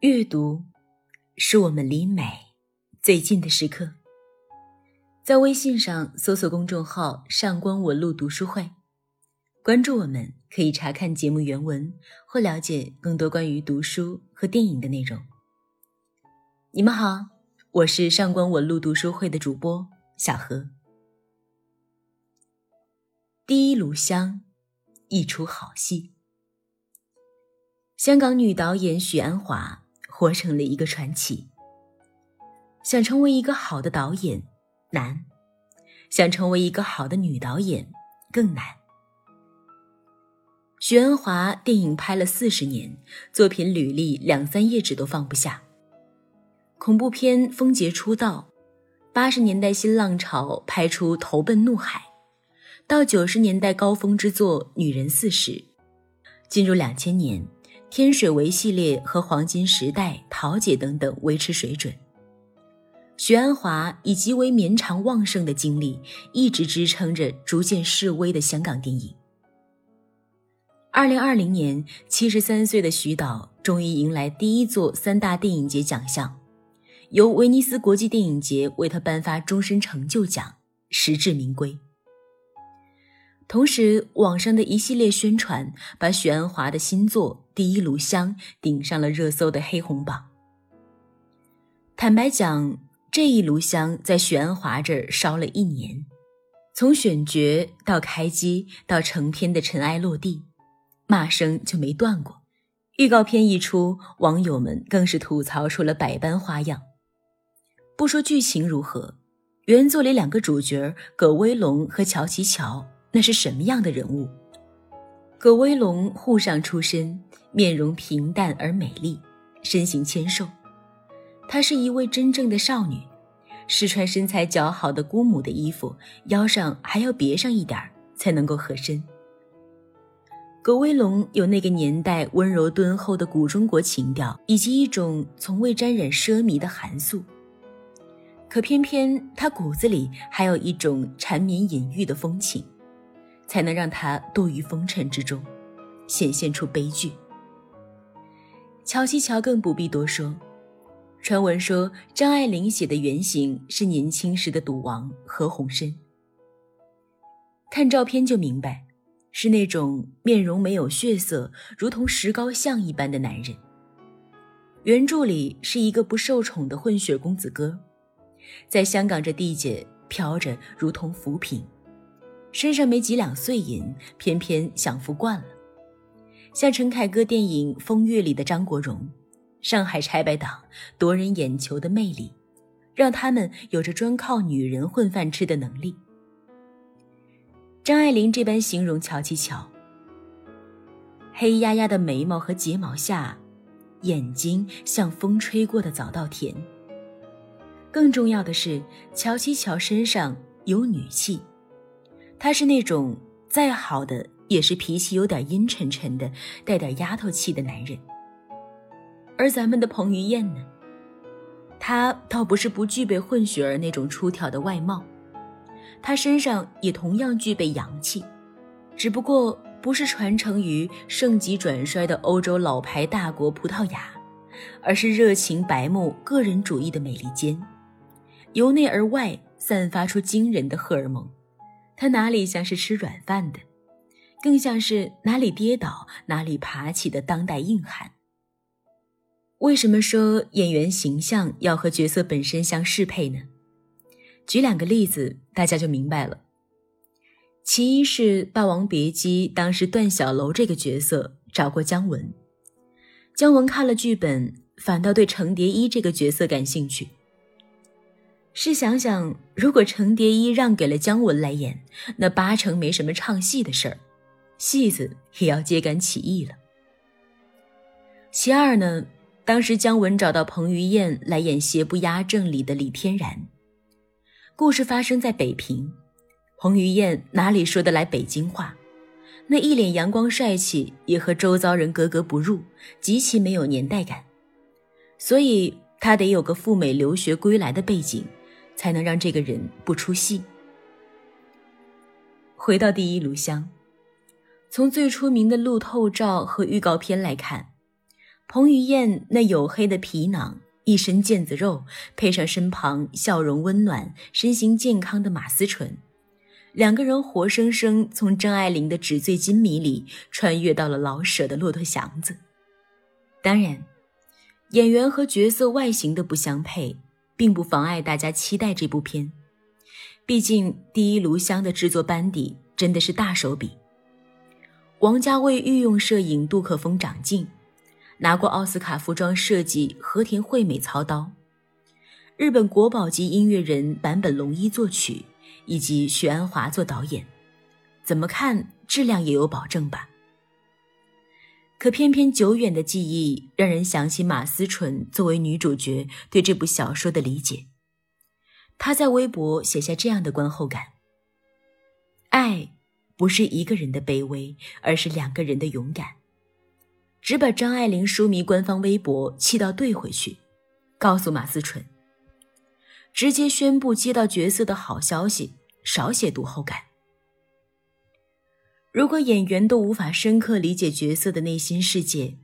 阅读是我们离美最近的时刻。在微信上搜索公众号“上官文露读书会”，关注我们，可以查看节目原文或了解更多关于读书和电影的内容。你们好，我是上官文露读书会的主播小何。第一炉香，一出好戏。香港女导演许鞍华活成了一个传奇。想成为一个好的导演难，想成为一个好的女导演更难。许鞍华电影拍了四十年，作品履历两三页纸都放不下。恐怖片《风劫》出道，八十年代新浪潮拍出《投奔怒海》，到九十年代高峰之作《女人四十》，进入两千年。天水围系列和黄金时代、桃姐等等维持水准。许鞍华以极为绵长旺盛的精力，一直支撑着逐渐式微的香港电影。二零二零年，七十三岁的徐导终于迎来第一座三大电影节奖项，由威尼斯国际电影节为他颁发终身成就奖，实至名归。同时，网上的一系列宣传把许鞍华的新作《第一炉香》顶上了热搜的黑红榜。坦白讲，这一炉香在许鞍华这儿烧了一年，从选角到开机到成片的尘埃落地，骂声就没断过。预告片一出，网友们更是吐槽出了百般花样。不说剧情如何，原作里两个主角葛威龙和乔琪乔。那是什么样的人物？葛威龙沪上出身，面容平淡而美丽，身形纤瘦。她是一位真正的少女，试穿身材较好的姑母的衣服，腰上还要别上一点才能够合身。葛威龙有那个年代温柔敦厚的古中国情调，以及一种从未沾染奢靡的寒素。可偏偏他骨子里还有一种缠绵隐喻的风情。才能让他堕于风尘之中，显现出悲剧。乔西乔更不必多说，传闻说张爱玲写的原型是年轻时的赌王何鸿燊。看照片就明白，是那种面容没有血色，如同石膏像一般的男人。原著里是一个不受宠的混血公子哥，在香港这地界飘着，如同浮萍。身上没几两碎银，偏偏享福惯了。像陈凯歌电影《风月》里的张国荣，上海拆白党夺人眼球的魅力，让他们有着专靠女人混饭吃的能力。张爱玲这般形容乔琪乔：黑压压的眉毛和睫毛下，眼睛像风吹过的早稻田。更重要的是，乔琪乔身上有女气。她是那种再好的也是脾气有点阴沉沉的，带点丫头气的男人。而咱们的彭于晏呢，他倒不是不具备混血儿那种出挑的外貌，他身上也同样具备洋气，只不过不是传承于盛极转衰的欧洲老牌大国葡萄牙，而是热情白目、个人主义的美利坚，由内而外散发出惊人的荷尔蒙。他哪里像是吃软饭的，更像是哪里跌倒哪里爬起的当代硬汉。为什么说演员形象要和角色本身相适配呢？举两个例子，大家就明白了。其一是《霸王别姬》当时段小楼这个角色找过姜文，姜文看了剧本，反倒对程蝶衣这个角色感兴趣。试想想，如果程蝶衣让给了姜文来演，那八成没什么唱戏的事儿，戏子也要揭竿起义了。其二呢，当时姜文找到彭于晏来演《邪不压正》里的李天然，故事发生在北平，彭于晏哪里说得来北京话，那一脸阳光帅气，也和周遭人格格不入，极其没有年代感，所以他得有个赴美留学归来的背景。才能让这个人不出戏。回到第一炉香，从最出名的路透照和预告片来看，彭于晏那黝黑的皮囊，一身腱子肉，配上身旁笑容温暖、身形健康的马思纯，两个人活生生从张爱玲的纸醉金迷里穿越到了老舍的骆驼祥子。当然，演员和角色外形的不相配，并不妨碍大家期待这部片。毕竟，《第一炉香》的制作班底真的是大手笔。王家卫御用摄影杜可风掌镜，拿过奥斯卡服装设计和田惠美操刀，日本国宝级音乐人坂本龙一作曲，以及许鞍华做导演，怎么看质量也有保证吧？可偏偏久远的记忆让人想起马思纯作为女主角对这部小说的理解。他在微博写下这样的观后感：爱不是一个人的卑微，而是两个人的勇敢。只把张爱玲书迷官方微博气到怼回去，告诉马思纯，直接宣布接到角色的好消息，少写读后感。如果演员都无法深刻理解角色的内心世界，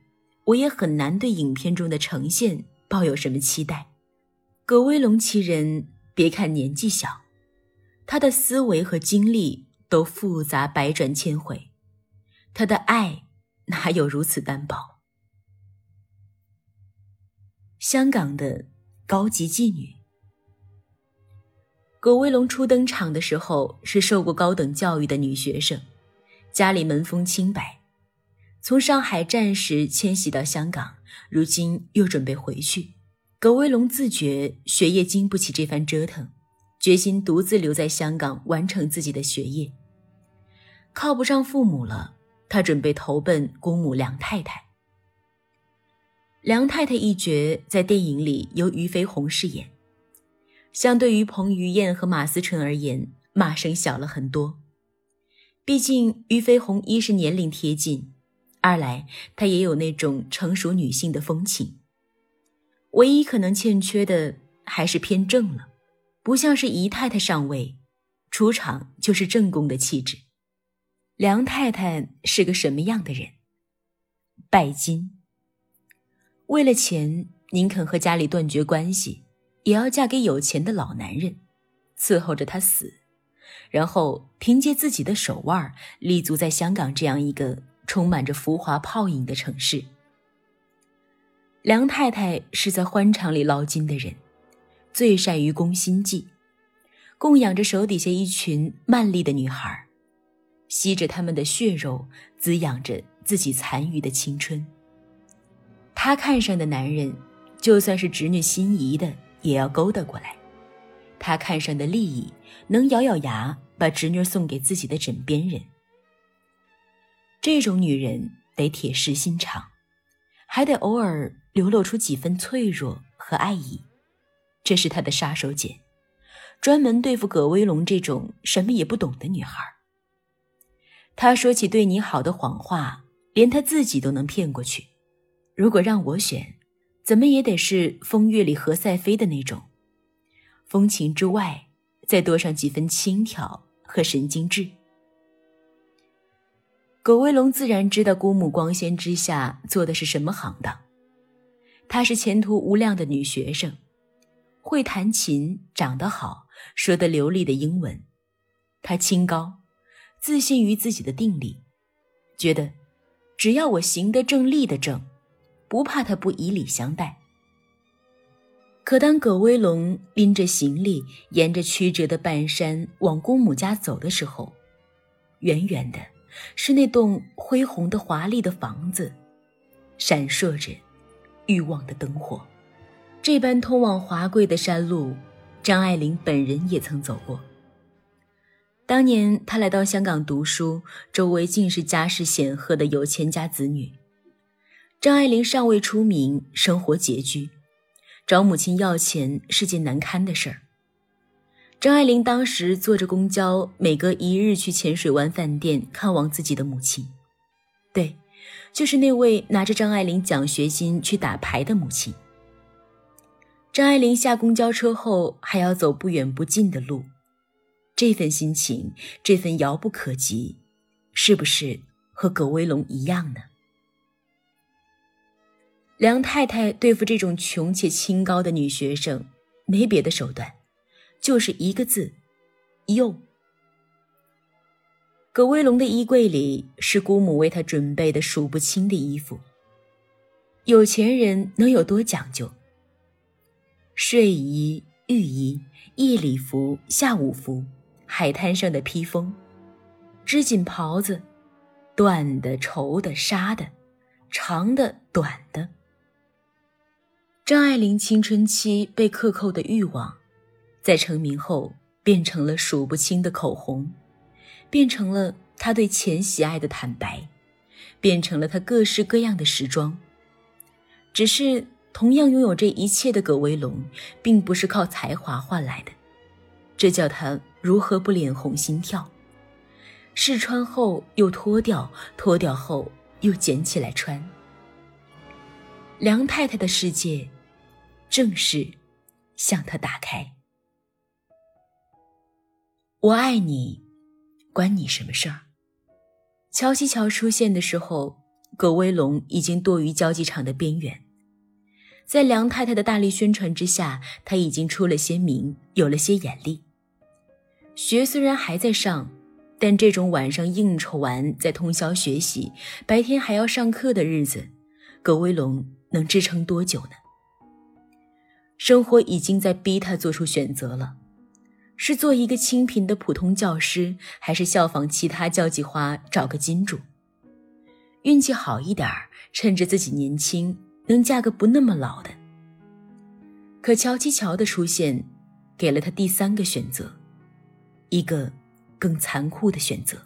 我也很难对影片中的呈现抱有什么期待。葛威龙其人。别看年纪小，他的思维和经历都复杂百转千回，他的爱哪有如此单薄？香港的高级妓女葛威龙初登场的时候是受过高等教育的女学生，家里门风清白，从上海战时迁徙到香港，如今又准备回去。葛威龙自觉学业经不起这番折腾，决心独自留在香港完成自己的学业。靠不上父母了，他准备投奔姑母梁太太。梁太太一角在电影里由俞飞鸿饰演，相对于彭于晏和马思纯而言，骂声小了很多。毕竟俞飞鸿一是年龄贴近，二来她也有那种成熟女性的风情。唯一可能欠缺的还是偏正了，不像是姨太太上位，出场就是正宫的气质。梁太太是个什么样的人？拜金。为了钱，宁肯和家里断绝关系，也要嫁给有钱的老男人，伺候着他死，然后凭借自己的手腕立足在香港这样一个充满着浮华泡影的城市。梁太太是在欢场里捞金的人，最善于攻心计，供养着手底下一群曼丽的女孩，吸着他们的血肉，滋养着自己残余的青春。她看上的男人，就算是侄女心仪的，也要勾搭过来；她看上的利益，能咬咬牙把侄女送给自己的枕边人。这种女人得铁石心肠，还得偶尔。流露出几分脆弱和爱意，这是他的杀手锏，专门对付葛威龙这种什么也不懂的女孩。他说起对你好的谎话，连他自己都能骗过去。如果让我选，怎么也得是《风月》里何赛飞的那种，风情之外，再多上几分轻佻和神经质。葛威龙自然知道姑母光鲜之下做的是什么行当。她是前途无量的女学生，会弹琴，长得好，说得流利的英文。他清高，自信于自己的定力，觉得只要我行得正，立得正，不怕他不以礼相待。可当葛威龙拎着行李，沿着曲折的半山往公母家走的时候，远远的是那栋恢宏的华丽的房子，闪烁着。欲望的灯火，这般通往华贵的山路，张爱玲本人也曾走过。当年她来到香港读书，周围尽是家世显赫的有钱家子女。张爱玲尚未出名，生活拮据，找母亲要钱是件难堪的事儿。张爱玲当时坐着公交，每隔一日去浅水湾饭店看望自己的母亲。对。就是那位拿着张爱玲奖学金去打牌的母亲。张爱玲下公交车后还要走不远不近的路，这份心情，这份遥不可及，是不是和葛威龙一样呢？梁太太对付这种穷且清高的女学生，没别的手段，就是一个字：用。葛威龙的衣柜里是姑母为他准备的数不清的衣服。有钱人能有多讲究？睡衣、浴衣、夜礼服、下午服、海滩上的披风、织锦袍子，缎的、绸的、纱的，长的、短的。张爱玲青春期被克扣的欲望，在成名后变成了数不清的口红，变成了她对钱喜爱的坦白，变成了她各式各样的时装。只是同样拥有这一切的葛威龙，并不是靠才华换来的，这叫他如何不脸红心跳？试穿后又脱掉，脱掉后又捡起来穿。梁太太的世界，正式向他打开。我爱你，关你什么事儿？乔西乔出现的时候，葛威龙已经堕于交际场的边缘。在梁太太的大力宣传之下，他已经出了些名，有了些眼力。学虽然还在上，但这种晚上应酬完再通宵学习，白天还要上课的日子，葛威龙能支撑多久呢？生活已经在逼他做出选择了：是做一个清贫的普通教师，还是效仿其他交际花找个金主？运气好一点趁着自己年轻。能嫁个不那么老的，可乔七乔的出现，给了他第三个选择，一个更残酷的选择。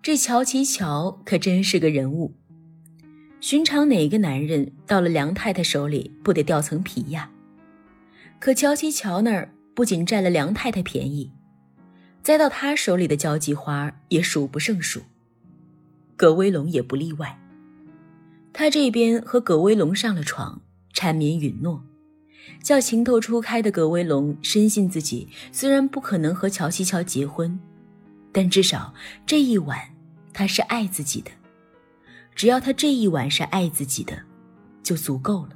这乔七乔可真是个人物，寻常哪个男人到了梁太太手里不得掉层皮呀？可乔七乔那儿不仅占了梁太太便宜，栽到他手里的交际花也数不胜数，葛威龙也不例外。他这边和葛威龙上了床，缠绵允诺，叫情窦初开的葛威龙深信自己虽然不可能和乔西乔结婚，但至少这一晚他是爱自己的。只要他这一晚是爱自己的，就足够了。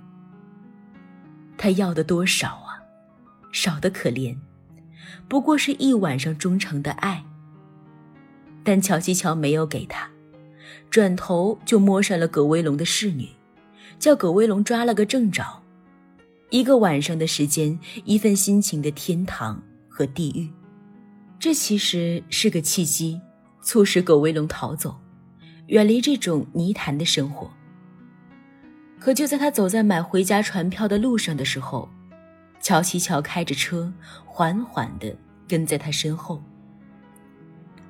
他要的多少啊？少得可怜，不过是一晚上忠诚的爱。但乔西乔没有给他。转头就摸上了葛威龙的侍女，叫葛威龙抓了个正着。一个晚上的时间，一份心情的天堂和地狱，这其实是个契机，促使葛威龙逃走，远离这种泥潭的生活。可就在他走在买回家船票的路上的时候，乔西乔开着车，缓缓地跟在他身后。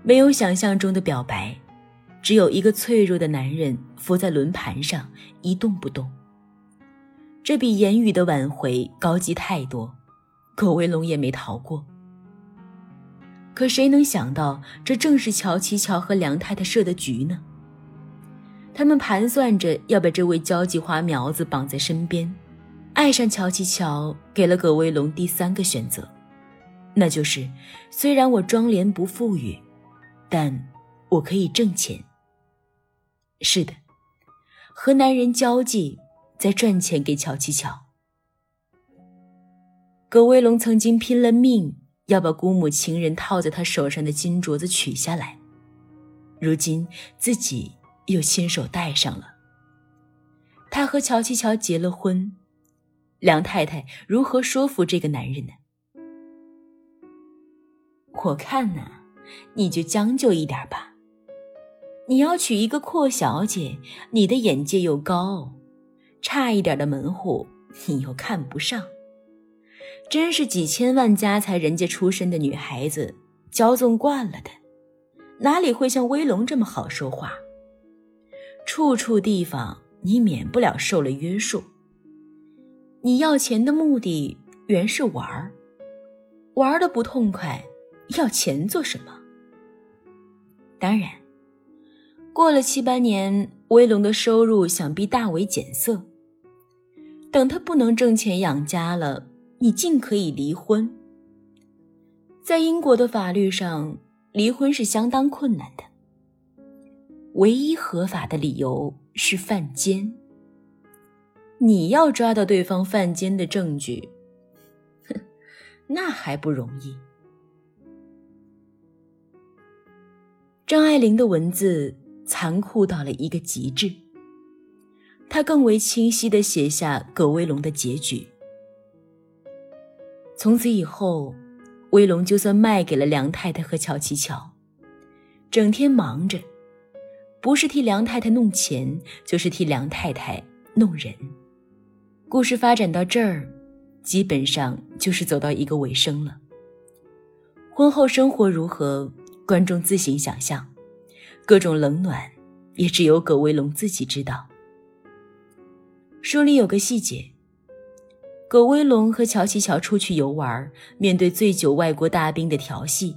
没有想象中的表白。只有一个脆弱的男人伏在轮盘上一动不动，这比言语的挽回高级太多。葛威龙也没逃过。可谁能想到，这正是乔七乔和梁太太设的局呢？他们盘算着要把这位交际花苗子绑在身边，爱上乔七乔，给了葛威龙第三个选择，那就是：虽然我庄莲不富裕，但我可以挣钱。是的，和男人交际，在赚钱给乔七乔。葛威龙曾经拼了命要把姑母情人套在他手上的金镯子取下来，如今自己又亲手戴上了。他和乔七乔结了婚，梁太太如何说服这个男人呢？我看呢，你就将就一点吧。你要娶一个阔小姐，你的眼界又高，差一点的门户你又看不上，真是几千万家财人家出身的女孩子，骄纵惯了的，哪里会像威龙这么好说话？处处地方你免不了受了约束。你要钱的目的原是玩儿，玩的不痛快，要钱做什么？当然。过了七八年，威龙的收入想必大为减色。等他不能挣钱养家了，你尽可以离婚。在英国的法律上，离婚是相当困难的。唯一合法的理由是犯奸。你要抓到对方犯奸的证据，哼，那还不容易。张爱玲的文字残酷到了一个极致，他更为清晰的写下葛威龙的结局。从此以后，威龙就算卖给了梁太太和乔七乔，整天忙着，不是替梁太太弄钱，就是替梁太太弄人。故事发展到这儿，基本上就是走到一个尾声了。婚后生活如何，观众自行想象，各种冷暖，也只有葛威龙自己知道。书里有个细节，葛威龙和乔西乔出去游玩，面对醉酒外国大兵的调戏，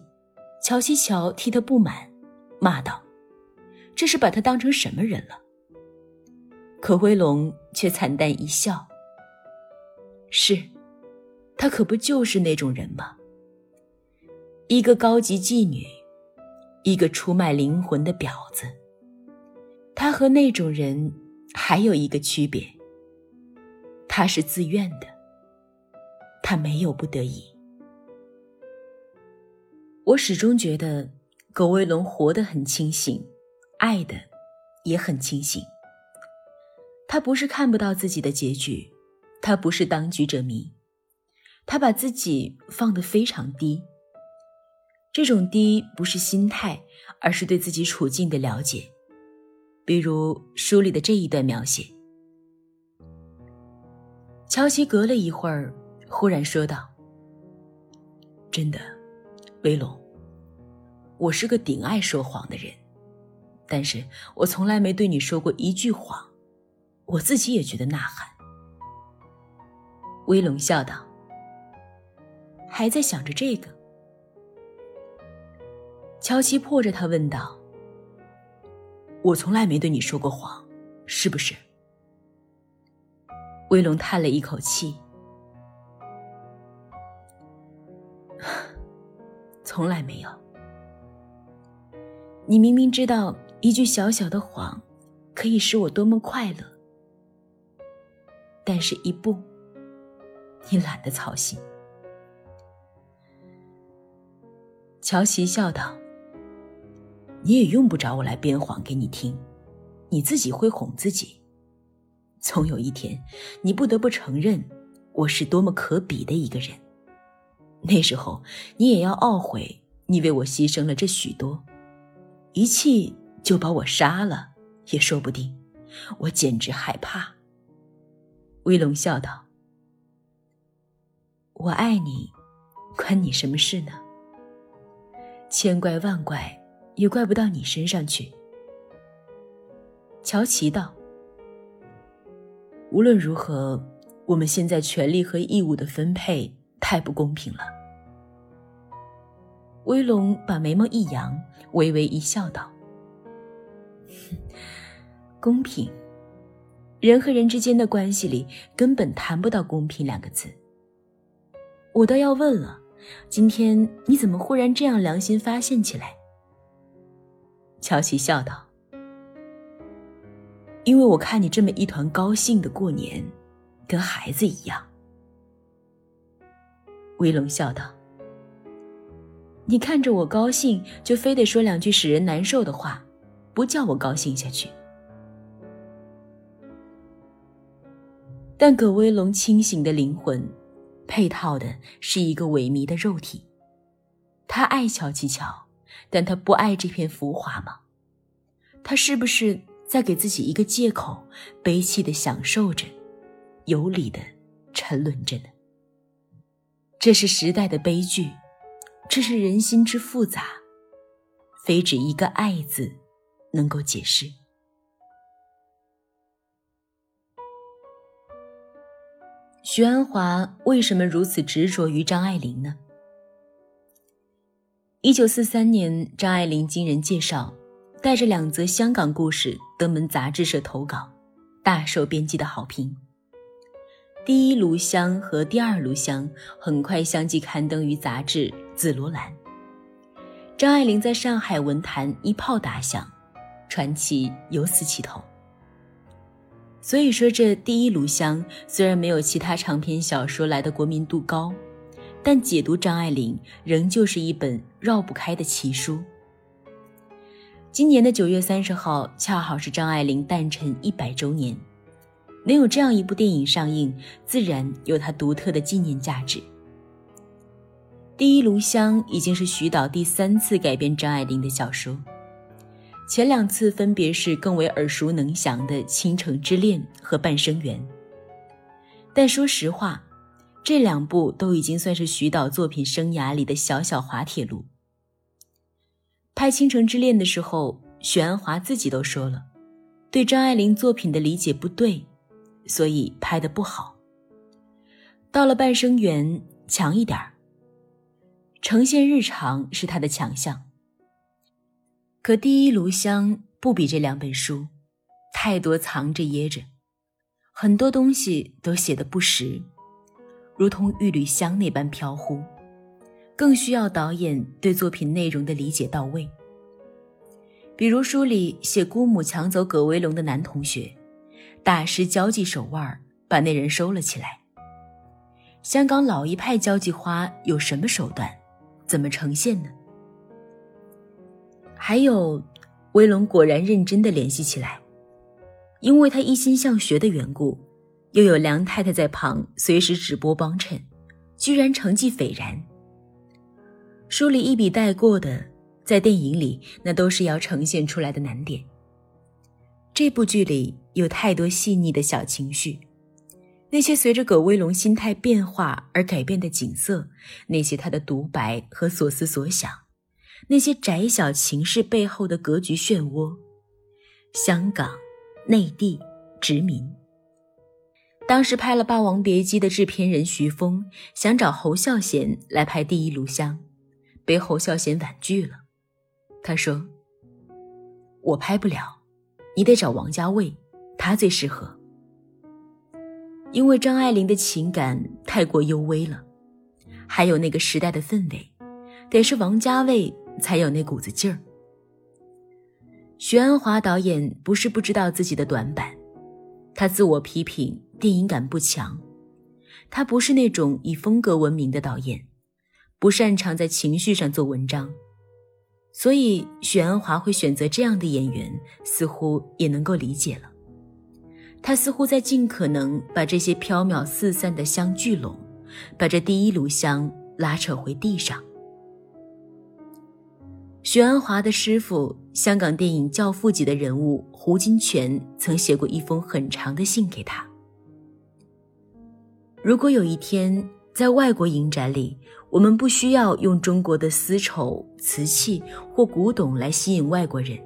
乔西乔替他不满，骂道：“这是把他当成什么人了？”葛威龙却惨淡一笑。是，他可不就是那种人吗？一个高级妓女，一个出卖灵魂的婊子。她和那种人还有一个区别，她是自愿的，她没有不得已。我始终觉得葛威龙活得很清醒，爱的也很清醒。他不是看不到自己的结局。他不是当局者迷，他把自己放得非常低。这种低不是心态，而是对自己处境的了解。比如书里的这一段描写：乔琪隔了一会儿，忽然说道：“真的，威龙，我是个顶爱说谎的人，但是我从来没对你说过一句谎，我自己也觉得呐喊。”威龙笑道：“还在想着这个。”乔琪迫着他问道：“我从来没对你说过谎，是不是？”威龙叹了一口气：“从来没有。你明明知道一句小小的谎，可以使我多么快乐，但是一步。”你懒得操心。乔琪笑道：“你也用不着我来编谎给你听，你自己会哄自己。总有一天，你不得不承认我是多么可比的一个人。那时候，你也要懊悔你为我牺牲了这许多，一气就把我杀了也说不定。我简直害怕。”威龙笑道。我爱你，关你什么事呢？千怪万怪，也怪不到你身上去。乔琪道：“无论如何，我们现在权利和义务的分配太不公平了。”威龙把眉毛一扬，微微一笑，道：“ 公平，人和人之间的关系里根本谈不到公平两个字。”我倒要问了，今天你怎么忽然这样良心发现起来？乔琪笑道：“因为我看你这么一团高兴的过年，跟孩子一样。”威龙笑道：“你看着我高兴，就非得说两句使人难受的话，不叫我高兴下去。”但葛威龙清醒的灵魂。配套的是一个萎靡的肉体，他爱乔七乔，但他不爱这片浮华吗？他是不是在给自己一个借口，悲戚的享受着，有理的沉沦着呢？这是时代的悲剧，这是人心之复杂，非只一个“爱”字能够解释。徐安华为什么如此执着于张爱玲呢？一九四三年，张爱玲经人介绍，带着两则香港故事登门杂志社投稿，大受编辑的好评。第一炉香和第二炉香很快相继刊登于杂志《紫罗兰》。张爱玲在上海文坛一炮打响，传奇由此起头。所以说，这《第一炉香》虽然没有其他长篇小说来的国民度高，但解读张爱玲仍旧是一本绕不开的奇书。今年的九月三十号，恰好是张爱玲诞辰一百周年，能有这样一部电影上映，自然有它独特的纪念价值。《第一炉香》已经是徐导第三次改编张爱玲的小说。前两次分别是更为耳熟能详的《倾城之恋》和《半生缘》，但说实话，这两部都已经算是徐导作品生涯里的小小滑铁卢。拍《倾城之恋》的时候，许鞍华自己都说了，对张爱玲作品的理解不对，所以拍的不好。到了《半生缘》，强一点儿，呈现日常是他的强项。可《第一炉香》不比这两本书，太多藏着掖着，很多东西都写的不实，如同玉缕香那般飘忽，更需要导演对作品内容的理解到位。比如书里写姑母抢走葛威龙的男同学，大师交际手腕把那人收了起来。香港老一派交际花有什么手段，怎么呈现呢？还有，威龙果然认真的联系起来，因为他一心向学的缘故，又有梁太太在旁随时直播帮衬，居然成绩斐然。书里一笔带过的，在电影里那都是要呈现出来的难点。这部剧里有太多细腻的小情绪，那些随着葛威龙心态变化而改变的景色，那些他的独白和所思所想。那些窄小情势背后的格局漩涡，香港、内地、殖民。当时拍了《霸王别姬》的制片人徐峰想找侯孝贤来拍《第一炉香》，被侯孝贤婉拒了。他说：“我拍不了，你得找王家卫，他最适合。因为张爱玲的情感太过幽微了，还有那个时代的氛围，得是王家卫。”才有那股子劲儿。徐安华导演不是不知道自己的短板，他自我批评电影感不强，他不是那种以风格闻名的导演，不擅长在情绪上做文章，所以许鞍华会选择这样的演员，似乎也能够理解了。他似乎在尽可能把这些飘渺四散的香聚拢，把这第一炉香拉扯回地上。许鞍华的师傅，香港电影教父级的人物胡金铨曾写过一封很长的信给他。如果有一天在外国影展里，我们不需要用中国的丝绸、瓷器或古董来吸引外国人，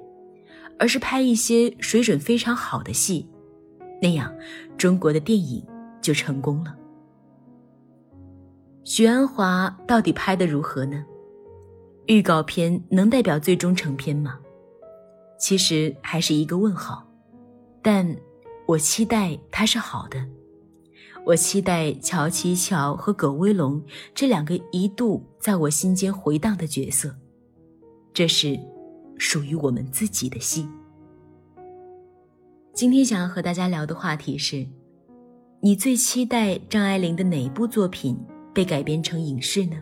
而是拍一些水准非常好的戏，那样中国的电影就成功了。许鞍华到底拍的如何呢？预告片能代表最终成片吗？其实还是一个问号，但我期待它是好的。我期待乔琪乔和葛威龙这两个一度在我心间回荡的角色，这是属于我们自己的戏。今天想要和大家聊的话题是：你最期待张爱玲的哪一部作品被改编成影视呢？